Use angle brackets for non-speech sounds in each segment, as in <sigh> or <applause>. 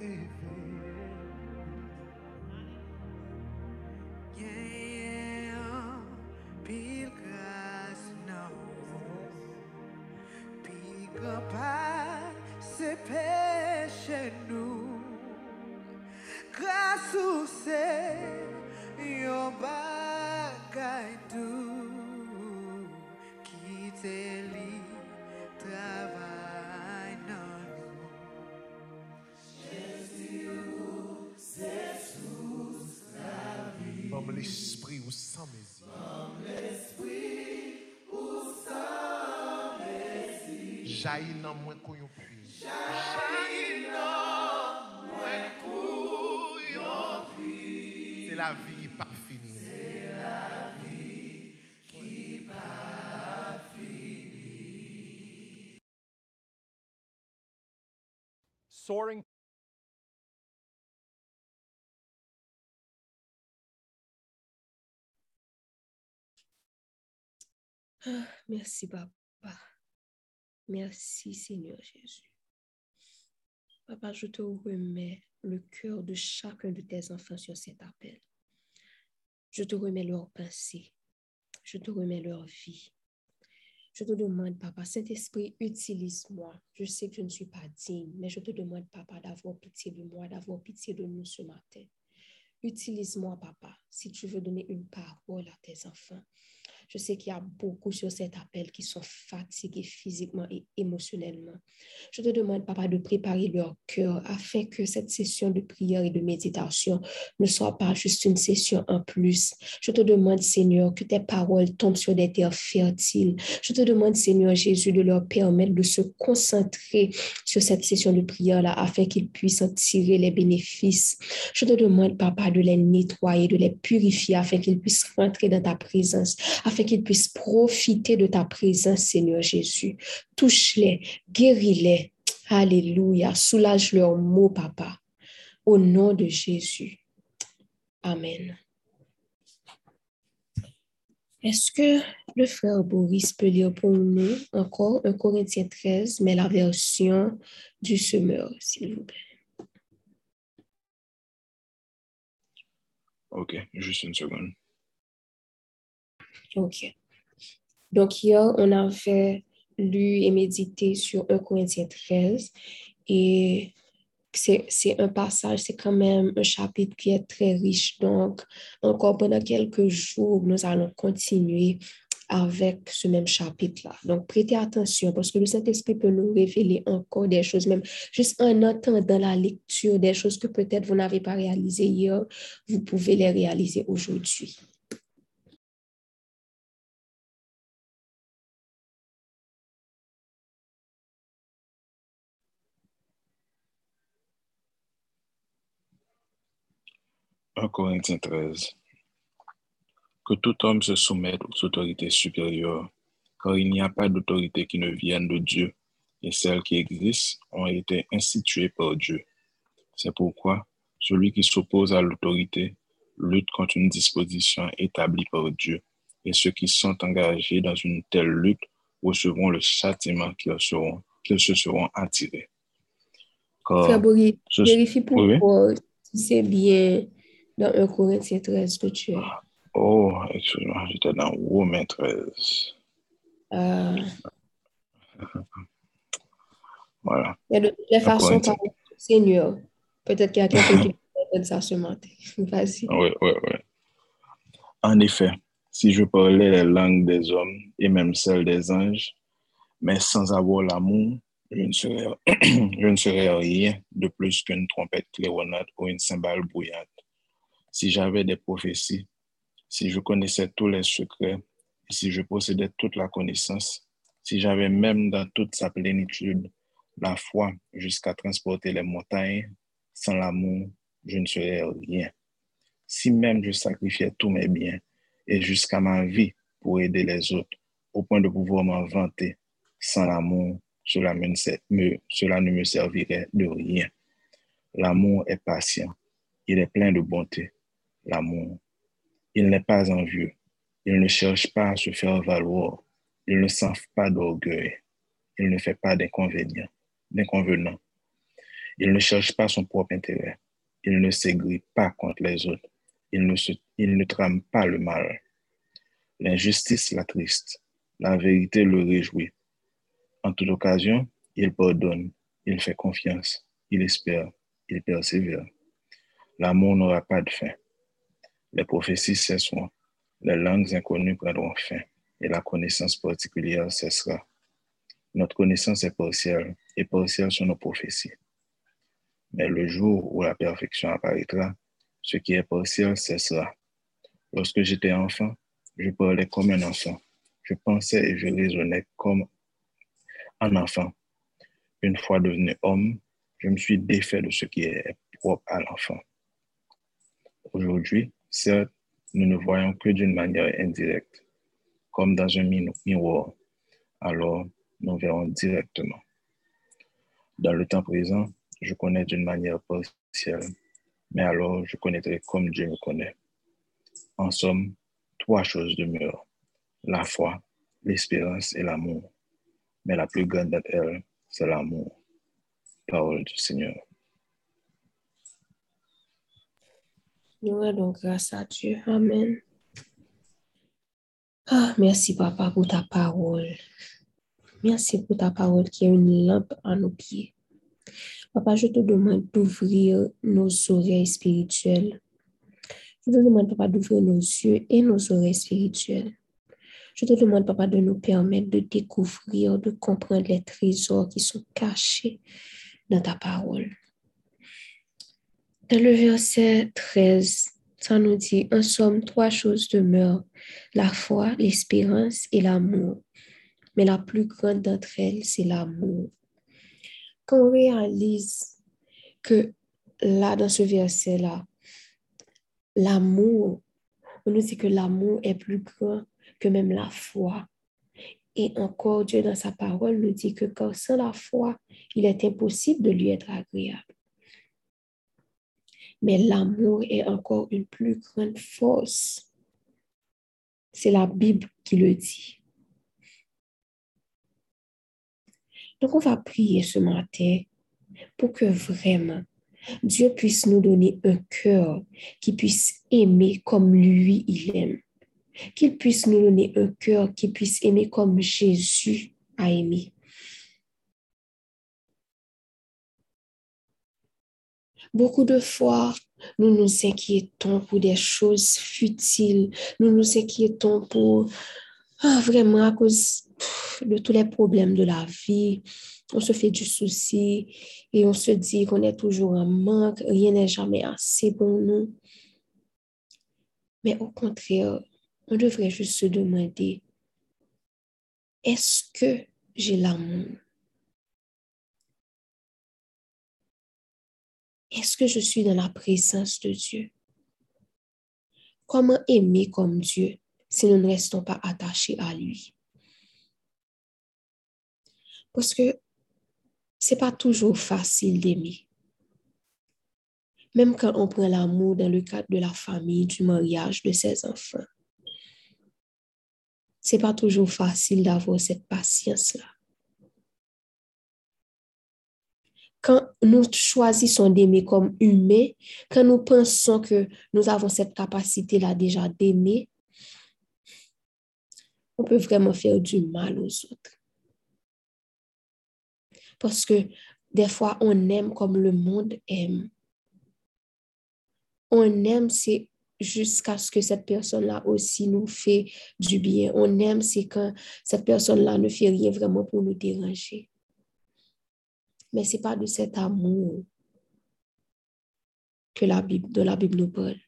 if Jaillit dans moi qu'on y puisse. C'est la vie pas finie. soaring Ah, <sighs> Merci, Papa. Merci, Seigneur Jésus. Papa, je te remets le cœur de chacun de tes enfants sur cet appel. Je te remets leur pensée. Je te remets leur vie. Je te demande, Papa, Saint-Esprit, utilise-moi. Je sais que je ne suis pas digne, mais je te demande, Papa, d'avoir pitié de moi, d'avoir pitié de nous ce matin. Utilise-moi, Papa, si tu veux donner une parole à tes enfants. Je sais qu'il y a beaucoup sur cet appel qui sont fatigués physiquement et émotionnellement. Je te demande, Papa, de préparer leur cœur afin que cette session de prière et de méditation ne soit pas juste une session en plus. Je te demande, Seigneur, que tes paroles tombent sur des terres fertiles. Je te demande, Seigneur Jésus, de leur permettre de se concentrer sur cette session de prière-là afin qu'ils puissent en tirer les bénéfices. Je te demande, Papa, de les nettoyer, de les purifier afin qu'ils puissent rentrer dans ta présence, afin qu'ils puissent profiter de ta présence, Seigneur Jésus. Touche-les, guéris-les. Alléluia. Soulage leurs maux, Papa. Au nom de Jésus. Amen. Est-ce que le frère Boris peut lire pour nous encore 1 Corinthiens 13, mais la version du semeur, s'il vous plaît? Ok, juste une seconde. OK. Donc, hier, on avait lu et médité sur 1 Corinthiens 13 et c'est un passage, c'est quand même un chapitre qui est très riche. Donc, encore pendant quelques jours, nous allons continuer avec ce même chapitre-là. Donc, prêtez attention parce que le Saint-Esprit peut nous révéler encore des choses, même juste en entendant la lecture, des choses que peut-être vous n'avez pas réalisées hier, vous pouvez les réaliser aujourd'hui. « 1 Corinthiens 13. Que tout homme se soumette aux autorités supérieures, car il n'y a pas d'autorité qui ne vienne de Dieu, et celles qui existent ont été instituées par Dieu. C'est pourquoi celui qui s'oppose à l'autorité lutte contre une disposition établie par Dieu, et ceux qui sont engagés dans une telle lutte recevront le châtiment qu'ils seront, qu'ils se seront attirés. Car Frère Boris, ce- vérifie pour Oui, c'est bien dans 1 Corinthiens 13 que tu es. Oh, excuse-moi, j'étais dans Romains 13. Euh, Voilà. mais de toutes les façons, par le Seigneur, peut-être qu'il y a quelqu'un qui peut ça matin. <laughs> Vas-y. Oui, oui, oui. En effet, si je parlais les langues des hommes et même celles des anges, mais sans avoir l'amour, je ne serais, <clears throat> je ne serais rien de plus qu'une trompette claironnante ou une cymbale bruyante. Si j'avais des prophéties, si je connaissais tous les secrets, et si je possédais toute la connaissance, si j'avais même dans toute sa plénitude la foi jusqu'à transporter les montagnes, sans l'amour, je ne serais rien. Si même je sacrifiais tous mes biens et jusqu'à ma vie pour aider les autres, au point de pouvoir m'en vanter, sans l'amour, cela, cela ne me servirait de rien. L'amour est patient, il est plein de bonté. L'amour, il n'est pas envieux, il ne cherche pas à se faire valoir, il ne s'enfle pas d'orgueil, il ne fait pas d'inconvénients, d'inconvenants. Il ne cherche pas son propre intérêt. Il ne s'aigrit pas contre les autres. Il ne, il ne trame pas le mal. L'injustice l'attriste. La vérité le réjouit. En toute occasion, il pardonne. Il fait confiance. Il espère. Il persévère. L'amour n'aura pas de fin. Les prophéties cesseront. Les langues inconnues prendront fin. Et la connaissance particulière cessera. Notre connaissance est partielle et partielle sont nos prophéties. Mais le jour où la perfection apparaîtra, ce qui est partiel cessera. Lorsque j'étais enfant, je parlais comme un enfant. Je pensais et je raisonnais comme un enfant. Une fois devenu homme, je me suis défait de ce qui est propre à l'enfant. Aujourd'hui, certes, nous ne voyons que d'une manière indirecte, comme dans un miroir. Alors, nous verrons directement. Dans le temps présent, je connais d'une manière partielle, mais alors je connaîtrai comme Dieu me connaît. En somme, trois choses demeurent, la foi, l'espérance et l'amour. Mais la plus grande d'entre elles, c'est l'amour. Parole du Seigneur. Nous rendons grâce à Dieu. Amen. Ah, merci, Papa, pour ta parole. Merci pour ta parole qui est une lampe à nos pieds. Papa, je te demande d'ouvrir nos oreilles spirituelles. Je te demande, Papa, d'ouvrir nos yeux et nos oreilles spirituelles. Je te demande, Papa, de nous permettre de découvrir, de comprendre les trésors qui sont cachés dans ta parole. Dans le verset 13, ça nous dit, en somme, trois choses demeurent, la foi, l'espérance et l'amour. Mais la plus grande d'entre elles, c'est l'amour. Quand on réalise que là, dans ce verset-là, l'amour, on nous dit que l'amour est plus grand que même la foi. Et encore, Dieu, dans sa parole, nous dit que sans la foi, il est impossible de lui être agréable. Mais l'amour est encore une plus grande force. C'est la Bible qui le dit. Donc, on va prier ce matin pour que vraiment Dieu puisse nous donner un cœur qui puisse aimer comme lui, il aime. Qu'il puisse nous donner un cœur qui puisse aimer comme Jésus a aimé. Beaucoup de fois, nous nous inquiétons pour des choses futiles. Nous nous inquiétons pour ah, vraiment à cause de tous les problèmes de la vie. On se fait du souci et on se dit qu'on est toujours en manque, rien n'est jamais assez pour nous. Mais au contraire, on devrait juste se demander, est-ce que j'ai l'amour? Est-ce que je suis dans la présence de Dieu? Comment aimer comme Dieu si nous ne restons pas attachés à lui? Parce que c'est pas toujours facile d'aimer. Même quand on prend l'amour dans le cadre de la famille, du mariage, de ses enfants. C'est pas toujours facile d'avoir cette patience-là. Quand nous choisissons d'aimer comme humains, quand nous pensons que nous avons cette capacité-là déjà d'aimer, on peut vraiment faire du mal aux autres. Parce que des fois, on aime comme le monde aime. On aime, c'est jusqu'à ce que cette personne-là aussi nous fait du bien. On aime, c'est quand cette personne-là ne fait rien vraiment pour nous déranger. Mais ce n'est pas de cet amour que la Bible, de la Bible nous parle.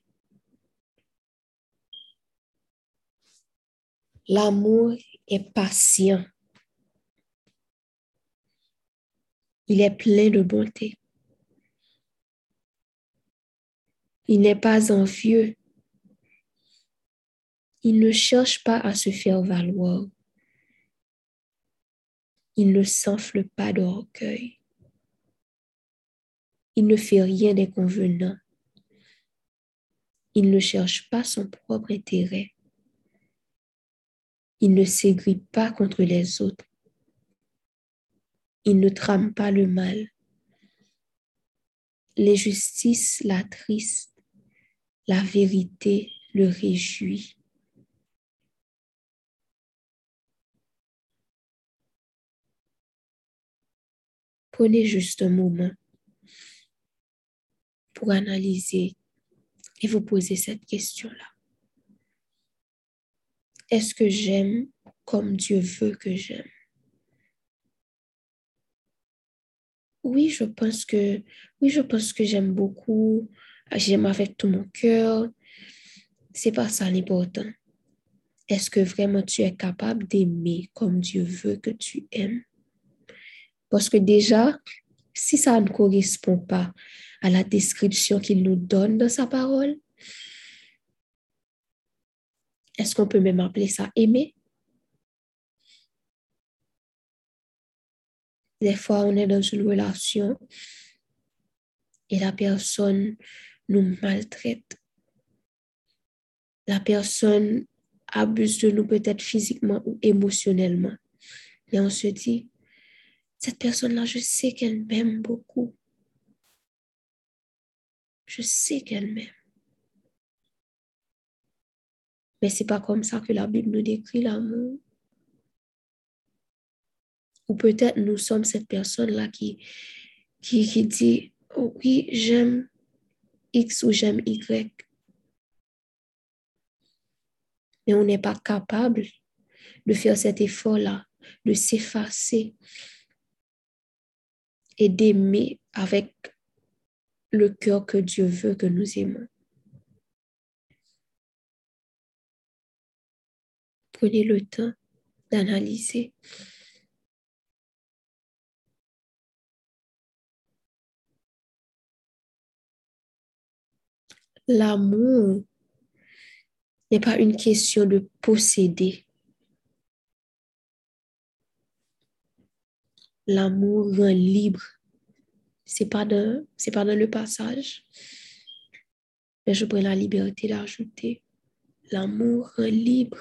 L'amour est patient. Il est plein de bonté. Il n'est pas envieux. Il ne cherche pas à se faire valoir. Il ne s'enfle pas d'orgueil. Il ne fait rien d'inconvenant. Il ne cherche pas son propre intérêt. Il ne s'aigrit pas contre les autres. Il ne trame pas le mal. L'injustice l'attriste, la vérité le réjouit. Prenez juste un moment pour analyser et vous poser cette question-là. Est-ce que j'aime comme Dieu veut que j'aime? Oui, je pense que oui, je pense que j'aime beaucoup. J'aime avec tout mon cœur. C'est pas ça l'important. Est-ce que vraiment tu es capable d'aimer comme Dieu veut que tu aimes? Parce que déjà, si ça ne correspond pas à la description qu'il nous donne dans sa parole, est-ce qu'on peut même appeler ça aimer? Des fois, on est dans une relation et la personne nous maltraite. La personne abuse de nous peut-être physiquement ou émotionnellement. Et on se dit, cette personne-là, je sais qu'elle m'aime beaucoup. Je sais qu'elle m'aime. Mais c'est pas comme ça que la Bible nous décrit l'amour. Ou peut-être nous sommes cette personne-là qui, dit, oui, j'aime X ou j'aime Y. Mais on n'est pas capable de faire cet effort-là, de s'effacer et d'aimer avec le cœur que Dieu veut que nous aimons. Prenez le temps d'analyser. L'amour n'est pas une question de posséder. L'amour rend libre. C'est pas dans, pas dans le passage. Mais je prends la liberté d'ajouter. L'amour rend libre.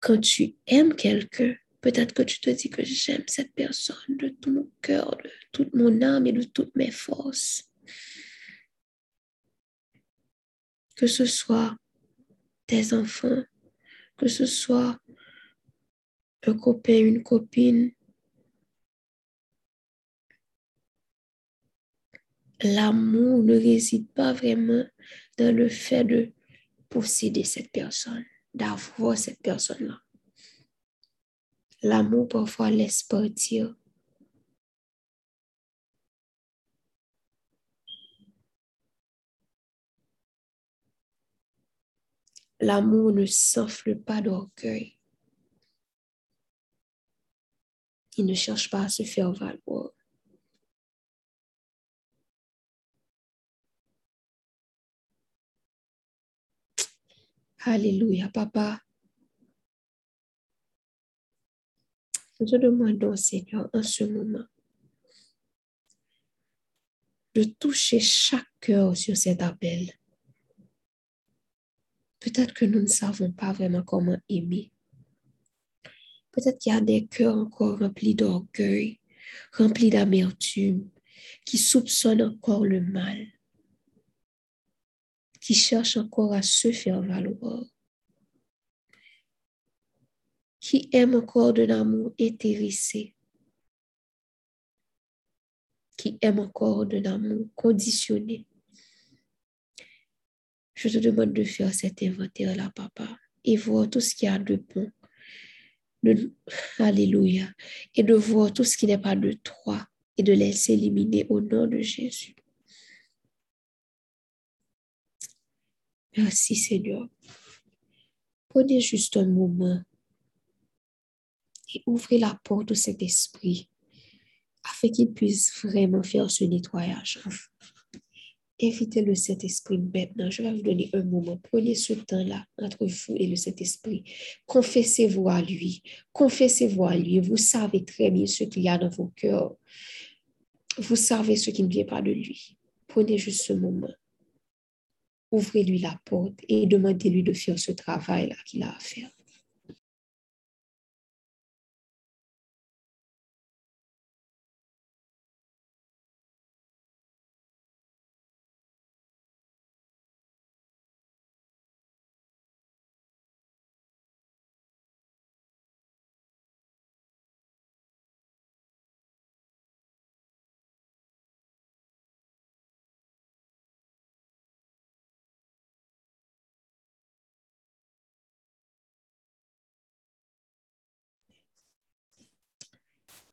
Quand tu aimes quelqu'un, peut-être que tu te dis que j'aime cette personne de tout mon cœur, de toute mon âme et de toutes mes forces. Que ce soit tes enfants, que ce soit un copain, une copine. L'amour ne réside pas vraiment dans le fait de posséder cette personne, d'avoir cette personne-là. L'amour parfois laisse partir. L'amour ne s'enfle pas d'orgueil. Il ne cherche pas à se faire valoir. Alléluia, papa. Nous te demandons, Seigneur, en ce moment, de toucher chaque cœur sur cet appel. Peut-être que nous ne savons pas vraiment comment aimer. Peut-être qu'il y a des cœurs encore remplis d'orgueil, remplis d'amertume, qui soupçonnent encore le mal, qui cherchent encore à se faire valoir, qui aiment encore de l'amour éthérissé, qui aiment encore de l'amour conditionné. Je te demande de faire cet inventaire-là, papa, et voir tout ce qu'il y a de bon. Alléluia. Et de voir tout ce qui n'est pas de toi et de laisser éliminer au nom de Jésus. Merci Seigneur. Prenez juste un moment et ouvrez la porte de cet esprit afin qu'il puisse vraiment faire ce nettoyage. Invitez le Saint-Esprit maintenant. Je vais vous donner un moment. Prenez ce temps-là entre vous et le Saint-Esprit. Confessez-vous à lui. Confessez-vous à lui. Vous savez très bien ce qu'il y a dans vos cœurs. Vous savez ce qui ne vient pas de lui. Prenez juste ce moment. Ouvrez-lui la porte et demandez-lui de faire ce travail-là qu'il a à faire.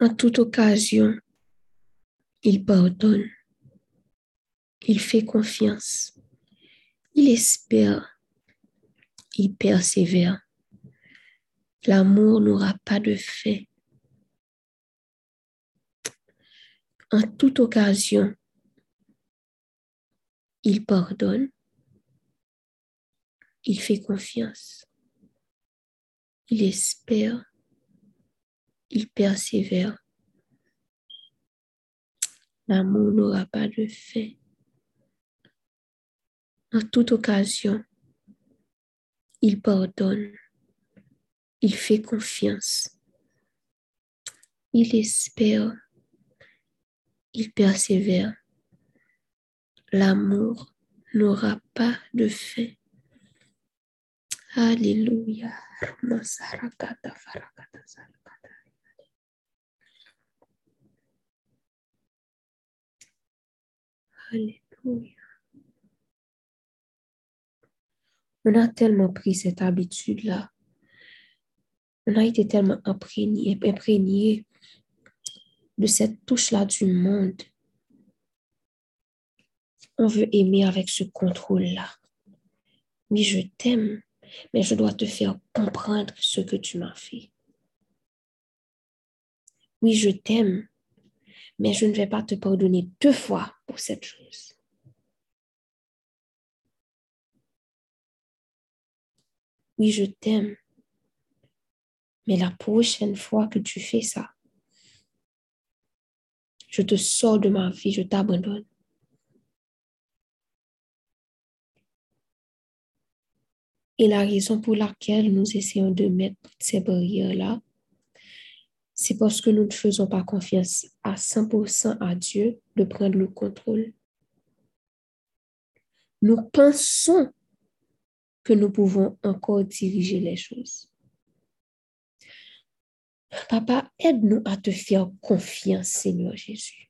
En toute occasion, il pardonne. Il fait confiance. Il espère. Il persévère. L'amour n'aura pas de fin. En toute occasion, il pardonne. Il fait confiance. Il espère. Il persévère. L'amour n'aura pas de fin. En toute occasion, il pardonne. Il fait confiance. Il espère. Il persévère. L'amour n'aura pas de fin. Alléluia. Alléluia. On a tellement pris cette habitude-là. On a été tellement imprégné, de cette touche-là du monde. On veut aimer avec ce contrôle-là. Oui, je t'aime, mais je dois te faire comprendre ce que tu m'as fait. Oui, je t'aime, mais je ne vais pas te pardonner deux fois pour cette chose. Oui, je t'aime, mais la prochaine fois que tu fais ça, je te sors de ma vie, je t'abandonne. Et la raison pour laquelle nous essayons de mettre ces barrières-là, c'est parce que nous ne faisons pas confiance à 100% à Dieu de prendre le contrôle. Nous pensons que nous pouvons encore diriger les choses. Papa, aide-nous à te faire confiance, Seigneur Jésus.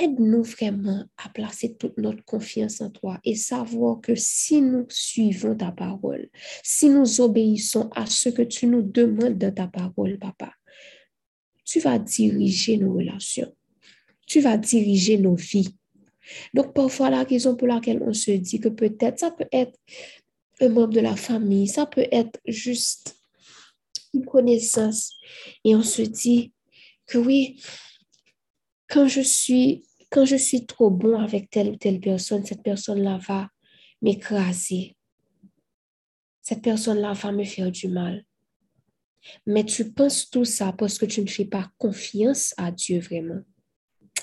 Aide-nous vraiment à placer toute notre confiance en toi et savoir que si nous suivons ta parole, si nous obéissons à ce que tu nous demandes dans ta parole, papa, tu vas diriger nos relations. Tu vas diriger nos vies. Donc, parfois, la raison pour laquelle on se dit que peut-être ça peut être un membre de la famille, ça peut être juste une connaissance. Et on se dit que oui, quand je suis, quand je suis trop bon avec telle ou telle personne, cette personne-là va m'écraser. Cette personne-là va me faire du mal. Mais tu penses tout ça parce que tu ne fais pas confiance à Dieu vraiment.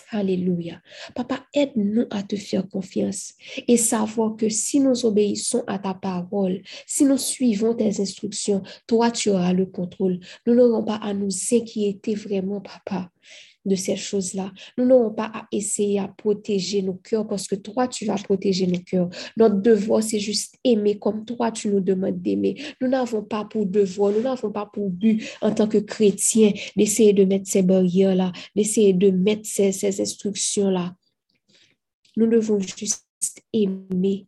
Alléluia. Papa, aide-nous à te faire confiance et savoir que si nous obéissons à ta parole, si nous suivons tes instructions, toi, tu auras le contrôle. Nous n'aurons pas à nous inquiéter vraiment, papa de ces choses-là. Nous n'aurons pas à essayer à protéger nos cœurs parce que toi, tu vas protéger nos cœurs. Notre devoir, c'est juste aimer comme toi, tu nous demandes d'aimer. Nous n'avons pas pour devoir, nous n'avons pas pour but en tant que chrétiens d'essayer de mettre ces barrières-là, d'essayer de mettre ces, ces instructions-là. Nous devons juste aimer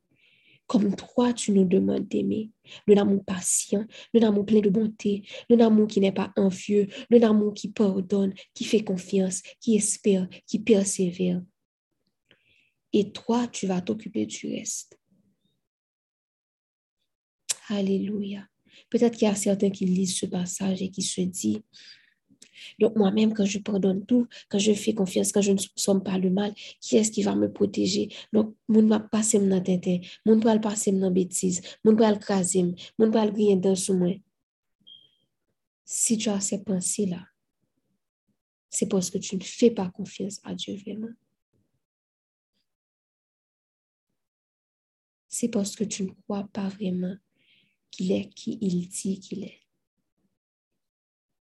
comme toi, tu nous demandes d'aimer. Le amour patient, le amour plein de bonté, le amour qui n'est pas envieux, le amour qui pardonne, qui fait confiance, qui espère, qui persévère. Et toi, tu vas t'occuper du reste. Alléluia. Peut-être qu'il y a certains qui lisent ce passage et qui se disent, donc moi-même, quand je pardonne tout, quand je fais confiance, quand je ne somme pas le mal, qui est-ce qui va me protéger? Donc, mon va passer dans tintin, mon va passer dans bêtise, mon va le craser, mon va le griller dans sous moi. Si tu as ces pensées-là, c'est parce que tu ne fais pas confiance à Dieu vraiment. C'est parce que tu ne crois pas vraiment qu'il est qui il dit qu'il est.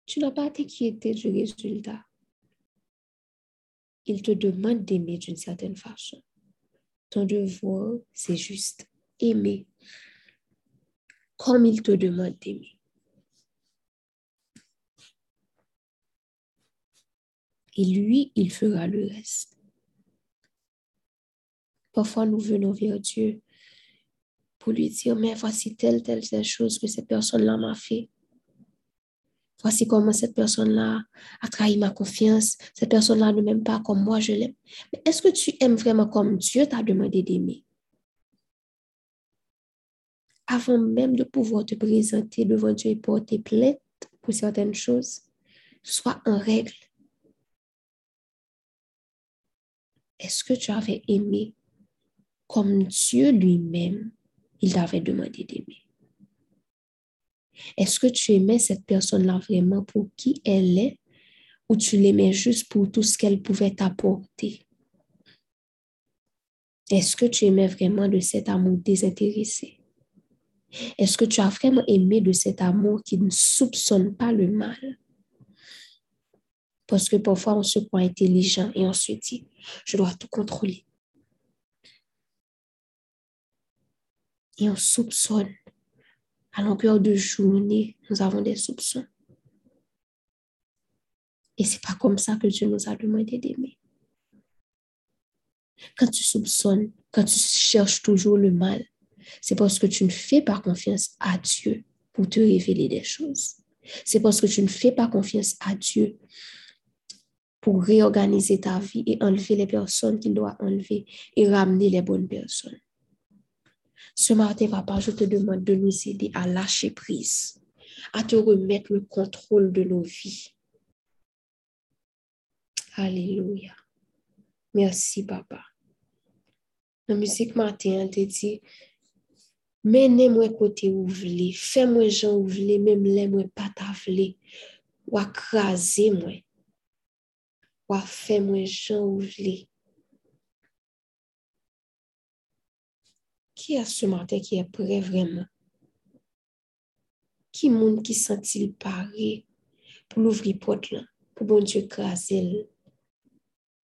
Tu n'as pas à t'inquiéter du résultat. Il te demande d'aimer d'une certaine façon. Ton devoir, c'est juste aimer comme il te demande d'aimer. Et lui, il fera le reste. Parfois, nous venons vers Dieu pour lui dire, mais voici telle, telle, telle chose que cette personne-là m'a fait. Voici comment cette personne-là a trahi ma confiance. Cette personne-là ne m'aime pas comme moi je l'aime. Mais est-ce que tu aimes vraiment comme Dieu t'a demandé d'aimer? Avant même de pouvoir te présenter devant Dieu et porter plainte pour certaines choses, sois en règle. Est-ce que tu avais aimé comme Dieu lui-même, il t'avait demandé d'aimer? Est-ce que tu aimais cette personne-là vraiment pour qui elle est? Ou tu l'aimais juste pour tout ce qu'elle pouvait t'apporter? Est-ce que tu aimais vraiment de cet amour désintéressé? Est-ce que tu as vraiment aimé de cet amour qui ne soupçonne pas le mal? Parce que parfois on se croit intelligent et on se dit, je dois tout contrôler. Et on soupçonne à longueur de journée, nous avons des soupçons. Et c'est pas comme ça que Dieu nous a demandé d'aimer. Quand tu soupçonnes, quand tu cherches toujours le mal, c'est parce que tu ne fais pas confiance à Dieu pour te révéler des choses. C'est parce que tu ne fais pas confiance à Dieu pour réorganiser ta vie et enlever les personnes qu'il doit enlever et ramener les bonnes personnes. Ce matin, papa, je te demande de nous aider à lâcher prise, à te remettre le contrôle de nos vies. Alléluia. Merci, papa. La musique matin, te dit, menez-moi côté où fais-moi gens où même les moi pas ta voulez, ou crasez-moi, ou fais-moi gens où. Qui est ce matin qui est prêt vraiment? Qui monde qui sent-il paré pour l'ouvrir porte pour bon Dieu craser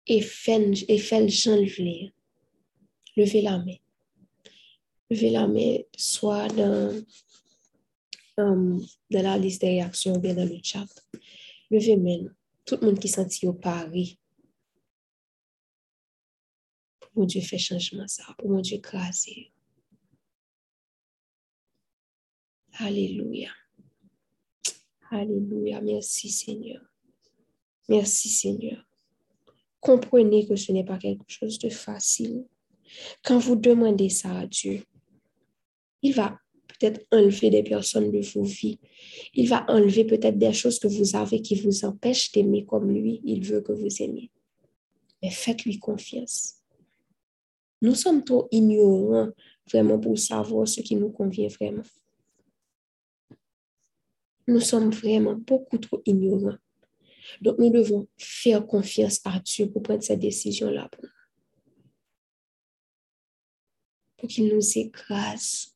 et faire et le chant le Levez la main. Levez la main soit dans, dans la liste des réactions ou bien dans le chat. Levez main. Tout le monde qui sent au paré. Pour mon Dieu fait changement ça. Pour mon Dieu Alléluia. Alléluia. Merci Seigneur. Merci Seigneur. Comprenez que ce n'est pas quelque chose de facile. Quand vous demandez ça à Dieu, il va peut-être enlever des personnes de vos vies. Il va enlever peut-être des choses que vous avez qui vous empêchent d'aimer comme lui. Il veut que vous aimiez. Mais faites-lui confiance. Nous sommes trop ignorants vraiment pour savoir ce qui nous convient vraiment. Nous sommes vraiment beaucoup trop ignorants. Donc, nous devons faire confiance à Dieu pour prendre cette décision-là pour nous. Pour qu'il nous écrase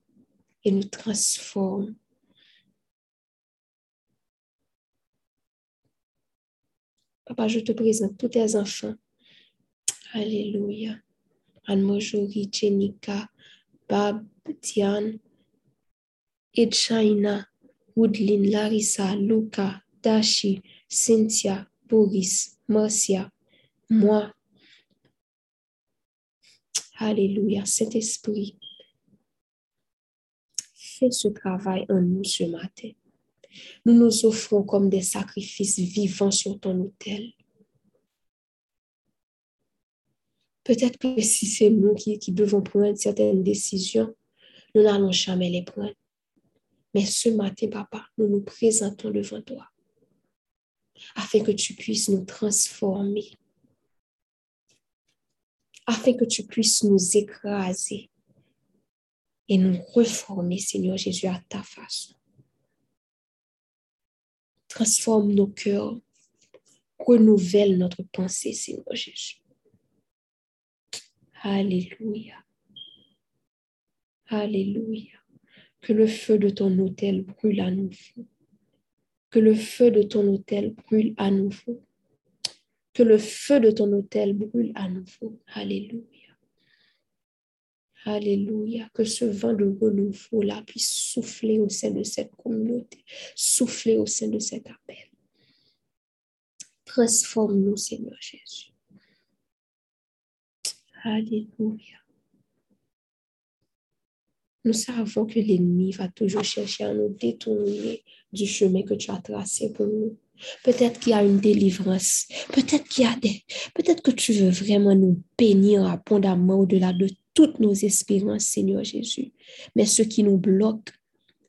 et nous transforme. Papa, je te présente tous tes enfants. Alléluia. Anne-Marjorie, Jenica, Bab, Diane, Edchaina, Woodlin, Larissa, Luca, Dashi, Cynthia, Boris, Marcia, moi. Alléluia, Saint-Esprit, fais ce travail en nous ce matin. Nous nous offrons comme des sacrifices vivants sur ton autel. Peut-être que si c'est nous qui devons prendre certaines décisions, nous n'allons jamais les prendre. Mais ce matin, papa, nous nous présentons devant toi afin que tu puisses nous transformer, afin que tu puisses nous écraser et nous reformer, Seigneur Jésus, à ta façon. Transforme nos cœurs, renouvelle notre pensée, Seigneur Jésus. Alléluia. Alléluia. Que le feu de ton autel brûle à nouveau. Que le feu de ton autel brûle à nouveau. Que le feu de ton autel brûle à nouveau. Alléluia. Alléluia. Que ce vent de renouveau-là puisse souffler au sein de cette communauté, souffler au sein de cet appel. Transforme-nous, Seigneur Jésus. Alléluia. Nous savons que l'ennemi va toujours chercher à nous détourner du chemin que tu as tracé pour nous. Peut-être qu'il y a une délivrance. Peut-être qu'il y a des. Peut-être que tu veux vraiment nous bénir abondamment au-delà de toutes nos espérances, Seigneur Jésus. Mais ce qui nous bloque,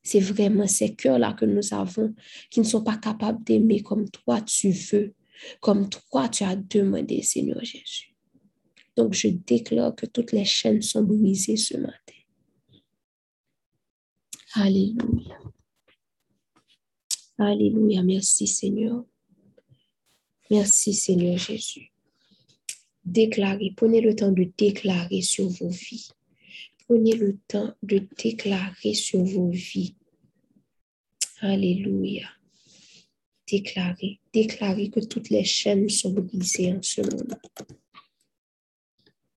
c'est vraiment ces cœurs-là que nous avons qui ne sont pas capables d'aimer comme toi tu veux, comme toi tu as demandé, Seigneur Jésus. Donc, je déclare que toutes les chaînes sont brisées ce matin. Alléluia. Alléluia. Merci Seigneur. Merci Seigneur Jésus. Déclarez, prenez le temps de déclarer sur vos vies. Prenez le temps de déclarer sur vos vies. Alléluia. Déclarez, déclarez que toutes les chaînes sont brisées en ce moment.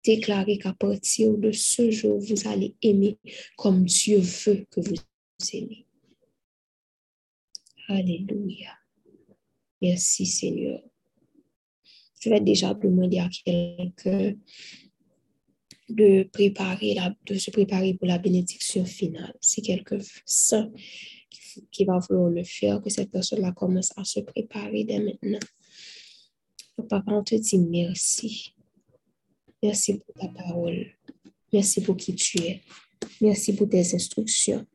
Déclarez qu'à partir de ce jour, vous allez aimer comme Dieu veut que vous aimez. Alléluia. Merci Seigneur. Je vais déjà demander à quelqu'un de de se préparer pour la bénédiction finale. Si quelqu'un sent qui va vouloir le faire, que cette personne-là commence à se préparer dès maintenant. Papa, on te dit merci. Merci pour ta parole. Merci pour qui tu es. Merci pour tes instructions.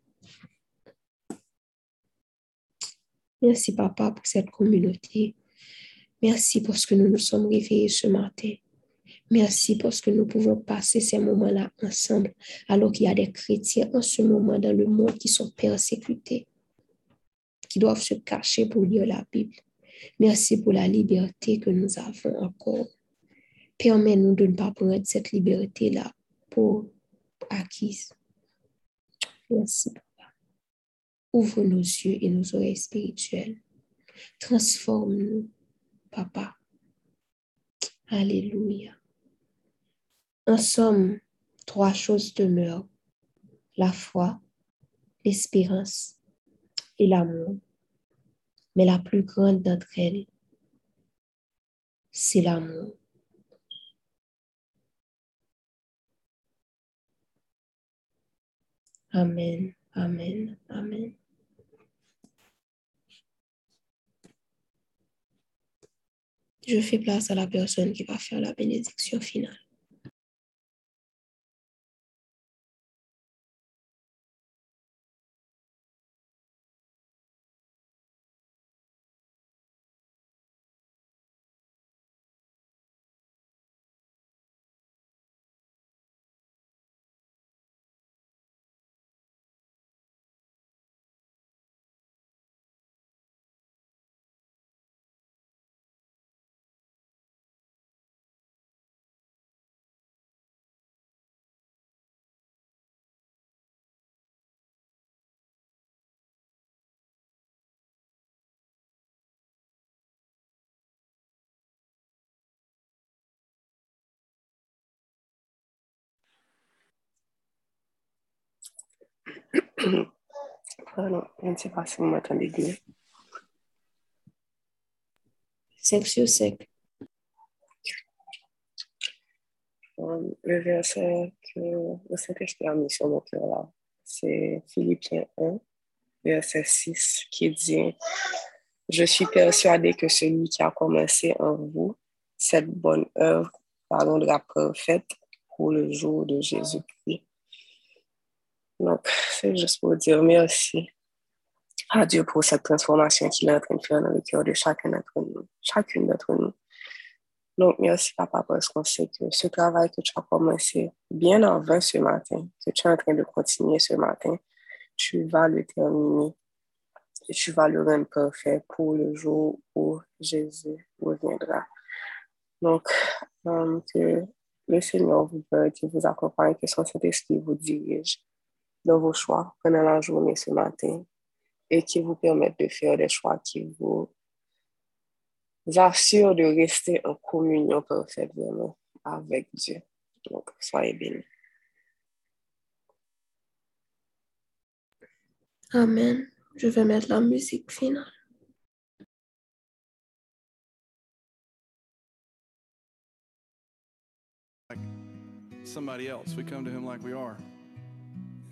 Merci, Papa, pour cette communauté. Merci parce que nous nous sommes réveillés ce matin. Merci parce que nous pouvons passer ces moments-là ensemble, alors qu'il y a des chrétiens en ce moment dans le monde qui sont persécutés, qui doivent se cacher pour lire la Bible. Merci pour la liberté que nous avons encore. Permets-nous de ne pas prendre cette liberté-là pour acquise. Merci, Papa. Ouvre nos yeux et nos oreilles spirituelles. Transforme-nous, Papa. Alléluia. En somme, trois choses demeurent. La foi, l'espérance et l'amour. Mais la plus grande d'entre elles, c'est l'amour. Amen, amen, amen. Je fais place à la personne qui va faire la bénédiction finale. <coughs> Pardon, je ne sais pas si vous m'entendez bien. 5 sur 5. Euh, Le verset que le Saint-Esprit a mis sur mon cœur là, c'est Philippiens 1, verset 6, qui dit Je suis persuadé que celui qui a commencé en vous cette bonne œuvre la rendra parfaite pour le jour de Jésus-Christ. Donc, c'est juste pour dire merci à Dieu pour cette transformation qu'il est en train de faire dans le cœur de chacun d'entre nous, chacune d'entre nous. Donc, merci, Papa, parce qu'on sait que ce travail que tu as commencé bien avant ce matin, que tu es en train de continuer ce matin, tu vas le terminer et tu vas le rendre parfait pour le jour où Jésus reviendra. Donc, euh, que le Seigneur vous vous accompagne, que son Saint-Esprit vous dirige dans vos choix pendant la journée ce matin et qui vous permettent de faire des choix qui vous assurent de rester en communion parfaite vraiment avec Dieu. Donc, soyez bénis. Amen. Je vais mettre la musique finale. somebody else. We come to him like we are.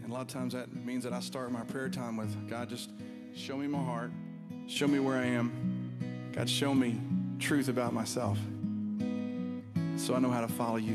And a lot of times that means that I start my prayer time with God, just show me my heart, show me where I am. God, show me truth about myself so I know how to follow you.